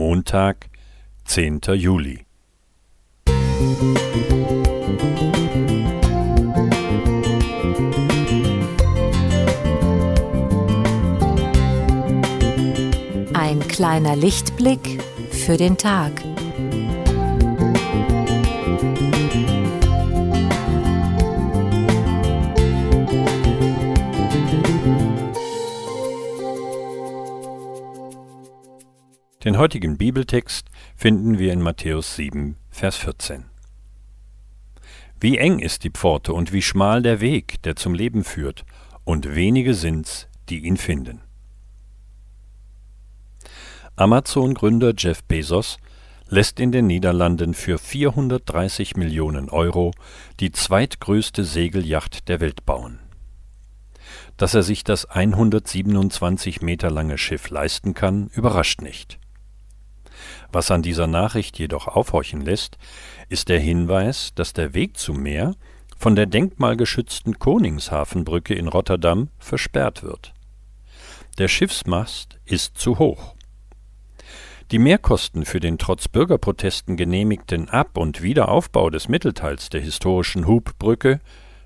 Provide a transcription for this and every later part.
Montag, 10. Juli. Ein kleiner Lichtblick für den Tag. Den heutigen Bibeltext finden wir in Matthäus 7, Vers 14. Wie eng ist die Pforte und wie schmal der Weg, der zum Leben führt, und wenige sind's, die ihn finden. Amazon-Gründer Jeff Bezos lässt in den Niederlanden für 430 Millionen Euro die zweitgrößte Segelyacht der Welt bauen. Dass er sich das 127 Meter lange Schiff leisten kann, überrascht nicht. Was an dieser Nachricht jedoch aufhorchen lässt, ist der Hinweis, dass der Weg zum Meer von der denkmalgeschützten Koningshafenbrücke in Rotterdam versperrt wird. Der Schiffsmast ist zu hoch. Die Mehrkosten für den trotz Bürgerprotesten genehmigten Ab- und Wiederaufbau des Mittelteils der historischen Hubbrücke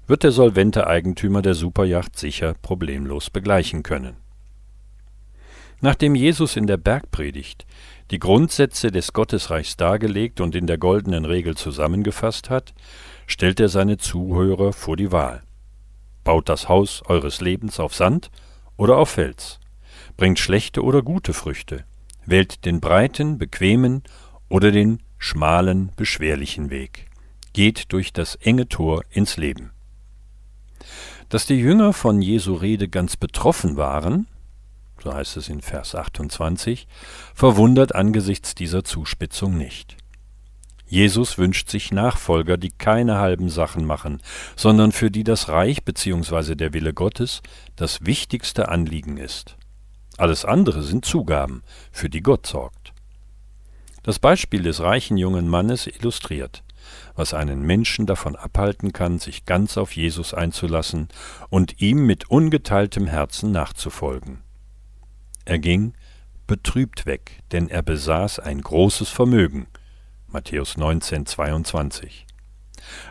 wird der solvente Eigentümer der Superjacht sicher problemlos begleichen können. Nachdem Jesus in der Bergpredigt die Grundsätze des Gottesreichs dargelegt und in der goldenen Regel zusammengefasst hat, stellt er seine Zuhörer vor die Wahl. Baut das Haus eures Lebens auf Sand oder auf Fels? Bringt schlechte oder gute Früchte? Wählt den breiten, bequemen oder den schmalen, beschwerlichen Weg. Geht durch das enge Tor ins Leben. Dass die Jünger von Jesu Rede ganz betroffen waren, so heißt es in Vers 28, verwundert angesichts dieser Zuspitzung nicht. Jesus wünscht sich Nachfolger, die keine halben Sachen machen, sondern für die das Reich bzw. der Wille Gottes das wichtigste Anliegen ist. Alles andere sind Zugaben, für die Gott sorgt. Das Beispiel des reichen jungen Mannes illustriert, was einen Menschen davon abhalten kann, sich ganz auf Jesus einzulassen und ihm mit ungeteiltem Herzen nachzufolgen. Er ging betrübt weg, denn er besaß ein großes Vermögen. Matthäus 19, 22.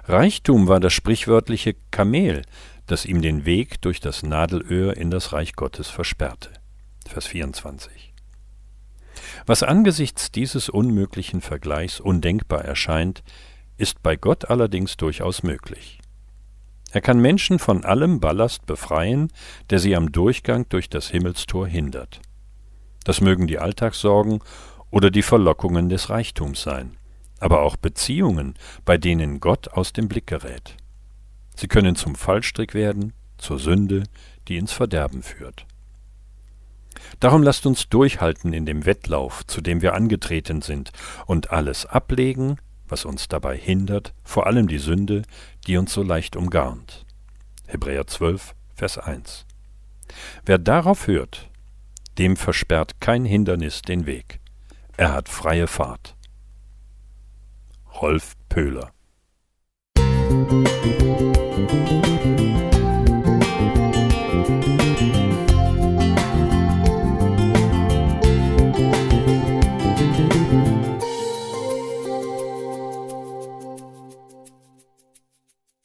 Reichtum war das sprichwörtliche Kamel, das ihm den Weg durch das Nadelöhr in das Reich Gottes versperrte. Vers 24. Was angesichts dieses unmöglichen Vergleichs undenkbar erscheint, ist bei Gott allerdings durchaus möglich. Er kann Menschen von allem Ballast befreien, der sie am Durchgang durch das Himmelstor hindert. Das mögen die Alltagssorgen oder die Verlockungen des Reichtums sein, aber auch Beziehungen, bei denen Gott aus dem Blick gerät. Sie können zum Fallstrick werden, zur Sünde, die ins Verderben führt. Darum lasst uns durchhalten in dem Wettlauf, zu dem wir angetreten sind, und alles ablegen, was uns dabei hindert, vor allem die Sünde, die uns so leicht umgarnt. Hebräer 12, Vers 1. Wer darauf hört, dem versperrt kein Hindernis den Weg. Er hat freie Fahrt. Rolf Pöhler Musik